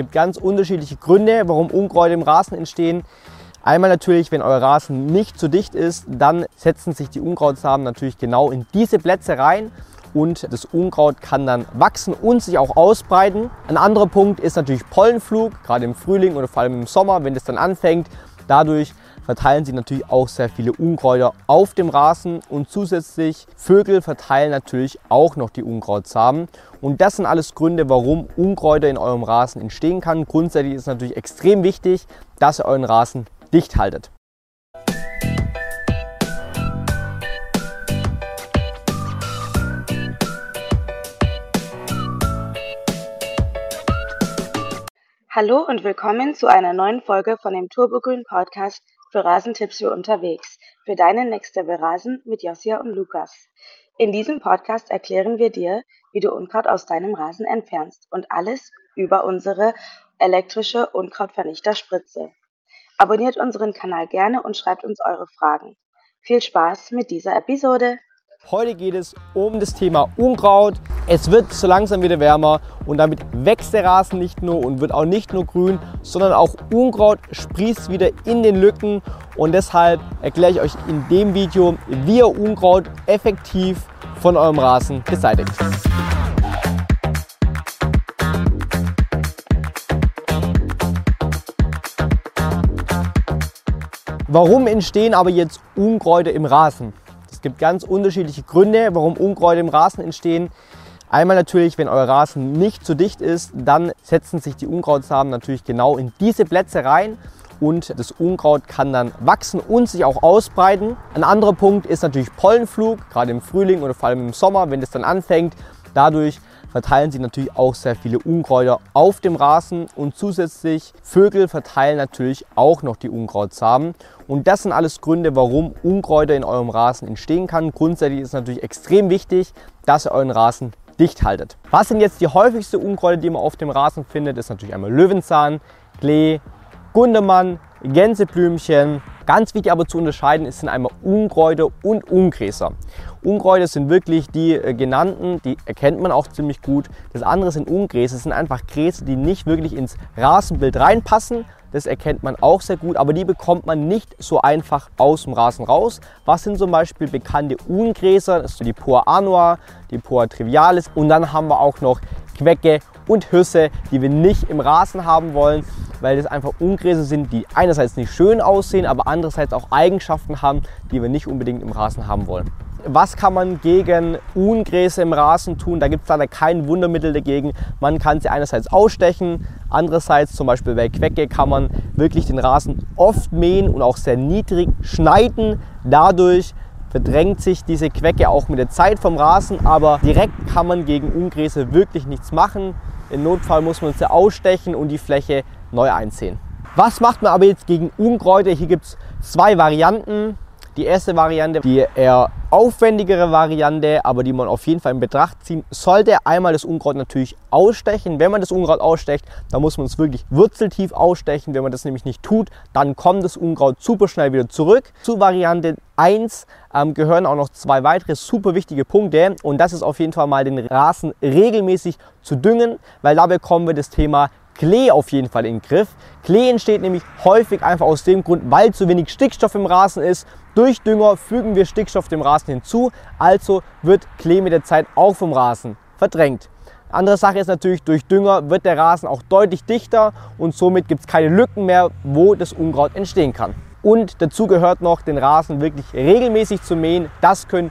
gibt ganz unterschiedliche Gründe, warum Unkräuter im Rasen entstehen. Einmal natürlich, wenn euer Rasen nicht zu dicht ist, dann setzen sich die Unkrautsamen natürlich genau in diese Plätze rein und das Unkraut kann dann wachsen und sich auch ausbreiten. Ein anderer Punkt ist natürlich Pollenflug, gerade im Frühling oder vor allem im Sommer, wenn das dann anfängt. Dadurch verteilen sie natürlich auch sehr viele Unkräuter auf dem Rasen und zusätzlich Vögel verteilen natürlich auch noch die Unkrautsamen. Und das sind alles Gründe, warum Unkräuter in eurem Rasen entstehen kann. Grundsätzlich ist es natürlich extrem wichtig, dass ihr euren Rasen dicht haltet. Hallo und willkommen zu einer neuen Folge von dem Turbogrün Podcast für Rasentipps für unterwegs. Für deine nächste Berasen mit Josia und Lukas. In diesem Podcast erklären wir dir, wie du Unkraut aus deinem Rasen entfernst und alles über unsere elektrische Unkrautvernichterspritze. Abonniert unseren Kanal gerne und schreibt uns eure Fragen. Viel Spaß mit dieser Episode! Heute geht es um das Thema Unkraut. Es wird so langsam wieder wärmer und damit wächst der Rasen nicht nur und wird auch nicht nur grün, sondern auch Unkraut sprießt wieder in den Lücken und deshalb erkläre ich euch in dem Video, wie ihr Unkraut effektiv von eurem Rasen beseitigt. Warum entstehen aber jetzt Unkräuter im Rasen? Es gibt ganz unterschiedliche Gründe, warum Unkräuter im Rasen entstehen. Einmal natürlich, wenn euer Rasen nicht zu dicht ist, dann setzen sich die Unkrautsamen natürlich genau in diese Plätze rein und das Unkraut kann dann wachsen und sich auch ausbreiten. Ein anderer Punkt ist natürlich Pollenflug, gerade im Frühling oder vor allem im Sommer, wenn das dann anfängt. Dadurch verteilen sie natürlich auch sehr viele Unkräuter auf dem Rasen und zusätzlich Vögel verteilen natürlich auch noch die Unkrautsamen. Und das sind alles Gründe, warum Unkräuter in eurem Rasen entstehen kann. Grundsätzlich ist es natürlich extrem wichtig, dass ihr euren Rasen dicht haltet. Was sind jetzt die häufigsten Unkräuter, die man auf dem Rasen findet? Das ist natürlich einmal Löwenzahn, Klee, Gundemann, Gänseblümchen. Ganz wichtig aber zu unterscheiden ist, sind einmal Unkräuter und Ungräser. Unkräuter sind wirklich die äh, genannten, die erkennt man auch ziemlich gut. Das andere sind Ungräser, das sind einfach Gräser, die nicht wirklich ins Rasenbild reinpassen. Das erkennt man auch sehr gut, aber die bekommt man nicht so einfach aus dem Rasen raus. Was sind zum Beispiel bekannte Ungräser? Das ist die Poa annua, die Poa trivialis und dann haben wir auch noch Quecke und Hirse, die wir nicht im Rasen haben wollen, weil das einfach Ungräser sind, die einerseits nicht schön aussehen, aber andererseits auch Eigenschaften haben, die wir nicht unbedingt im Rasen haben wollen. Was kann man gegen Ungräser im Rasen tun? Da gibt es leider kein Wundermittel dagegen. Man kann sie einerseits ausstechen, andererseits zum Beispiel bei Quecke kann man wirklich den Rasen oft mähen und auch sehr niedrig schneiden. Dadurch verdrängt sich diese Quecke auch mit der Zeit vom Rasen, aber direkt kann man gegen Ungräser wirklich nichts machen. Im Notfall muss man sie ausstechen und die Fläche neu einziehen. Was macht man aber jetzt gegen Unkräuter? Hier gibt es zwei Varianten. Die erste Variante, die eher aufwendigere Variante, aber die man auf jeden Fall in Betracht ziehen sollte. Einmal das Unkraut natürlich ausstechen. Wenn man das Unkraut ausstecht, dann muss man es wirklich wurzeltief ausstechen. Wenn man das nämlich nicht tut, dann kommt das Unkraut super schnell wieder zurück. Zu Variante 1 ähm, gehören auch noch zwei weitere super wichtige Punkte und das ist auf jeden Fall mal den Rasen regelmäßig zu düngen, weil da bekommen wir das Thema Klee auf jeden Fall in den Griff. Klee entsteht nämlich häufig einfach aus dem Grund, weil zu wenig Stickstoff im Rasen ist. Durch Dünger fügen wir Stickstoff dem Rasen hinzu, also wird Klee mit der Zeit auch vom Rasen verdrängt. Andere Sache ist natürlich, durch Dünger wird der Rasen auch deutlich dichter und somit gibt es keine Lücken mehr, wo das Unkraut entstehen kann. Und dazu gehört noch, den Rasen wirklich regelmäßig zu mähen. Das können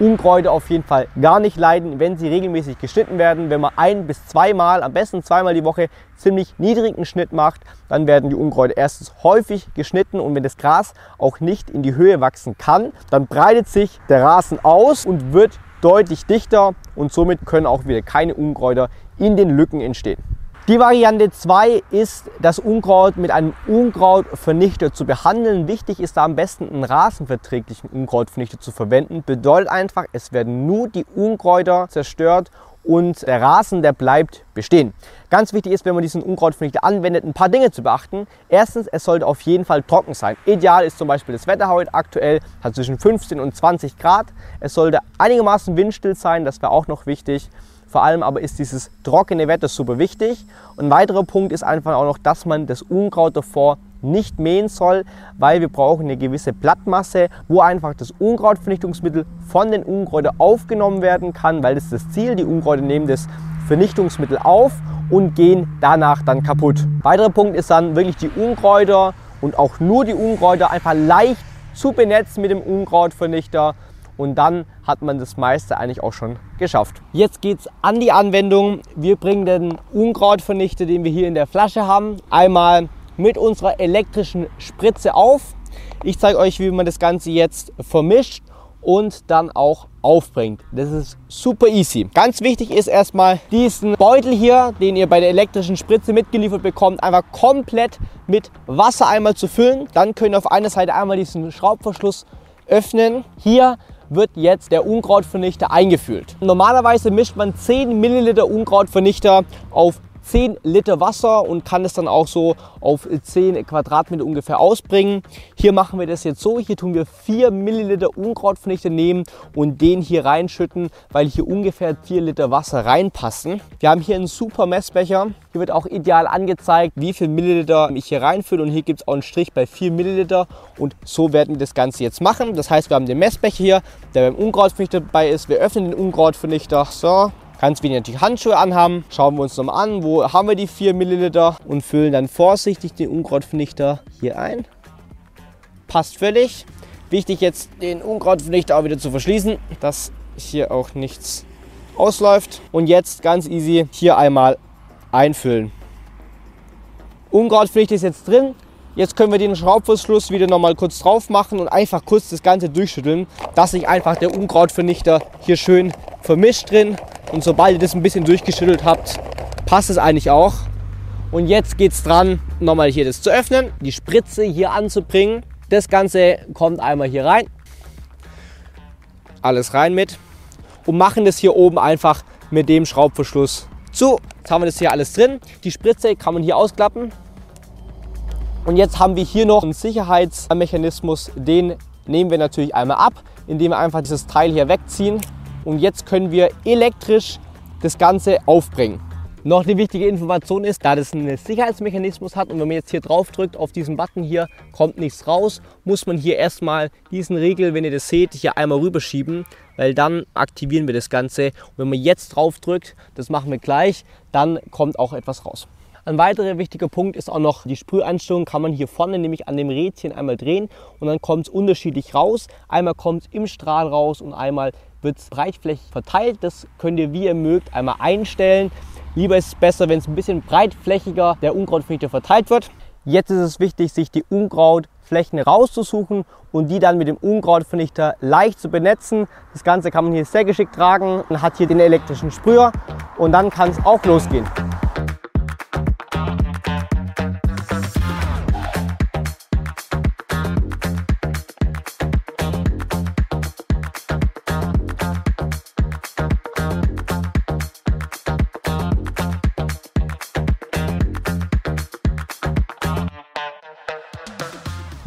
Unkräuter auf jeden Fall gar nicht leiden, wenn sie regelmäßig geschnitten werden. Wenn man ein bis zweimal, am besten zweimal die Woche, ziemlich niedrigen Schnitt macht, dann werden die Unkräuter erstens häufig geschnitten und wenn das Gras auch nicht in die Höhe wachsen kann, dann breitet sich der Rasen aus und wird deutlich dichter und somit können auch wieder keine Unkräuter in den Lücken entstehen. Die Variante 2 ist, das Unkraut mit einem Unkrautvernichter zu behandeln. Wichtig ist da am besten einen rasenverträglichen Unkrautvernichter zu verwenden. Bedeutet einfach, es werden nur die Unkräuter zerstört und der Rasen, der bleibt bestehen. Ganz wichtig ist, wenn man diesen Unkrautvernichter anwendet, ein paar Dinge zu beachten. Erstens, es sollte auf jeden Fall trocken sein. Ideal ist zum Beispiel das Wetter heute aktuell, hat zwischen 15 und 20 Grad. Es sollte einigermaßen windstill sein, das wäre auch noch wichtig. Vor allem aber ist dieses trockene Wetter super wichtig. Und ein weiterer Punkt ist einfach auch noch, dass man das Unkraut davor nicht mähen soll, weil wir brauchen eine gewisse Blattmasse, wo einfach das Unkrautvernichtungsmittel von den Unkräutern aufgenommen werden kann, weil das ist das Ziel. Die Unkräuter nehmen das Vernichtungsmittel auf und gehen danach dann kaputt. Weiterer Punkt ist dann wirklich die Unkräuter und auch nur die Unkräuter einfach leicht zu benetzen mit dem Unkrautvernichter und dann hat man das meiste eigentlich auch schon geschafft. Jetzt geht es an die Anwendung. Wir bringen den Unkrautvernichter, den wir hier in der Flasche haben, einmal mit unserer elektrischen Spritze auf. Ich zeige euch, wie man das Ganze jetzt vermischt und dann auch aufbringt. Das ist super easy. Ganz wichtig ist erstmal diesen Beutel hier, den ihr bei der elektrischen Spritze mitgeliefert bekommt, einfach komplett mit Wasser einmal zu füllen. Dann könnt ihr auf einer Seite einmal diesen Schraubverschluss öffnen. Hier wird jetzt der Unkrautvernichter eingefüllt. Normalerweise mischt man 10 Milliliter Unkrautvernichter auf 10 Liter Wasser und kann es dann auch so auf 10 Quadratmeter ungefähr ausbringen. Hier machen wir das jetzt so, hier tun wir 4 Milliliter Unkrautvernichter nehmen und den hier reinschütten, weil hier ungefähr 4 Liter Wasser reinpassen. Wir haben hier einen super Messbecher. Hier wird auch ideal angezeigt, wie viel Milliliter ich hier reinfülle und hier gibt es auch einen Strich bei 4 Milliliter und so werden wir das Ganze jetzt machen. Das heißt, wir haben den Messbecher hier, der beim Unkrautvernichter dabei ist. Wir öffnen den Unkrautvernichter. So, Ganz wenig natürlich Handschuhe anhaben. Schauen wir uns nochmal an, wo haben wir die 4 Milliliter und füllen dann vorsichtig den Unkrautvernichter hier ein. Passt völlig. Wichtig jetzt den Unkrautvernichter auch wieder zu verschließen, dass hier auch nichts ausläuft. Und jetzt ganz easy hier einmal einfüllen. Unkrautvernichter ist jetzt drin. Jetzt können wir den Schraubverschluss wieder nochmal kurz drauf machen und einfach kurz das Ganze durchschütteln, dass sich einfach der Unkrautvernichter hier schön vermischt drin und sobald ihr das ein bisschen durchgeschüttelt habt, passt es eigentlich auch. Und jetzt geht es dran, nochmal hier das zu öffnen, die Spritze hier anzubringen. Das Ganze kommt einmal hier rein. Alles rein mit. Und machen das hier oben einfach mit dem Schraubverschluss zu. Jetzt haben wir das hier alles drin. Die Spritze kann man hier ausklappen. Und jetzt haben wir hier noch einen Sicherheitsmechanismus. Den nehmen wir natürlich einmal ab, indem wir einfach dieses Teil hier wegziehen und jetzt können wir elektrisch das Ganze aufbringen. Noch eine wichtige Information ist, da das einen Sicherheitsmechanismus hat und wenn man jetzt hier drauf drückt auf diesen Button hier, kommt nichts raus, muss man hier erstmal diesen Regel, wenn ihr das seht, hier einmal rüberschieben, weil dann aktivieren wir das Ganze. Und wenn man jetzt drauf drückt, das machen wir gleich, dann kommt auch etwas raus. Ein weiterer wichtiger Punkt ist auch noch die Sprüheinstellung. Kann man hier vorne nämlich an dem Rädchen einmal drehen und dann kommt es unterschiedlich raus. Einmal kommt es im Strahl raus und einmal wird es breitflächig verteilt. Das könnt ihr, wie ihr mögt, einmal einstellen. Lieber ist es besser, wenn es ein bisschen breitflächiger der Unkrautvernichter verteilt wird. Jetzt ist es wichtig, sich die Unkrautflächen rauszusuchen und die dann mit dem Unkrautvernichter leicht zu benetzen. Das Ganze kann man hier sehr geschickt tragen. Man hat hier den elektrischen Sprüher und dann kann es auch losgehen.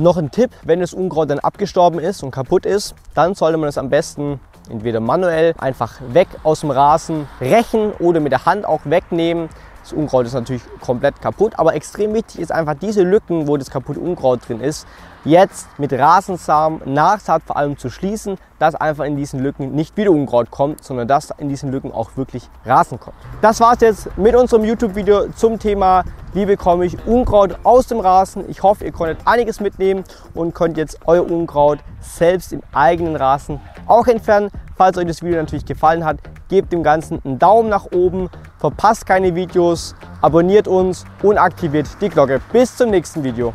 Noch ein Tipp, wenn das Unkraut dann abgestorben ist und kaputt ist, dann sollte man es am besten entweder manuell einfach weg aus dem Rasen rächen oder mit der Hand auch wegnehmen. Das Unkraut ist natürlich komplett kaputt, aber extrem wichtig ist einfach diese Lücken, wo das kaputte Unkraut drin ist, jetzt mit Rasensamen, Nachsaat vor allem zu schließen, dass einfach in diesen Lücken nicht wieder Unkraut kommt, sondern dass in diesen Lücken auch wirklich Rasen kommt. Das war es jetzt mit unserem YouTube-Video zum Thema wie bekomme ich Unkraut aus dem Rasen. Ich hoffe, ihr konntet einiges mitnehmen und könnt jetzt euer Unkraut selbst im eigenen Rasen auch entfernen. Falls euch das Video natürlich gefallen hat, gebt dem Ganzen einen Daumen nach oben, verpasst keine Videos, abonniert uns und aktiviert die Glocke. Bis zum nächsten Video.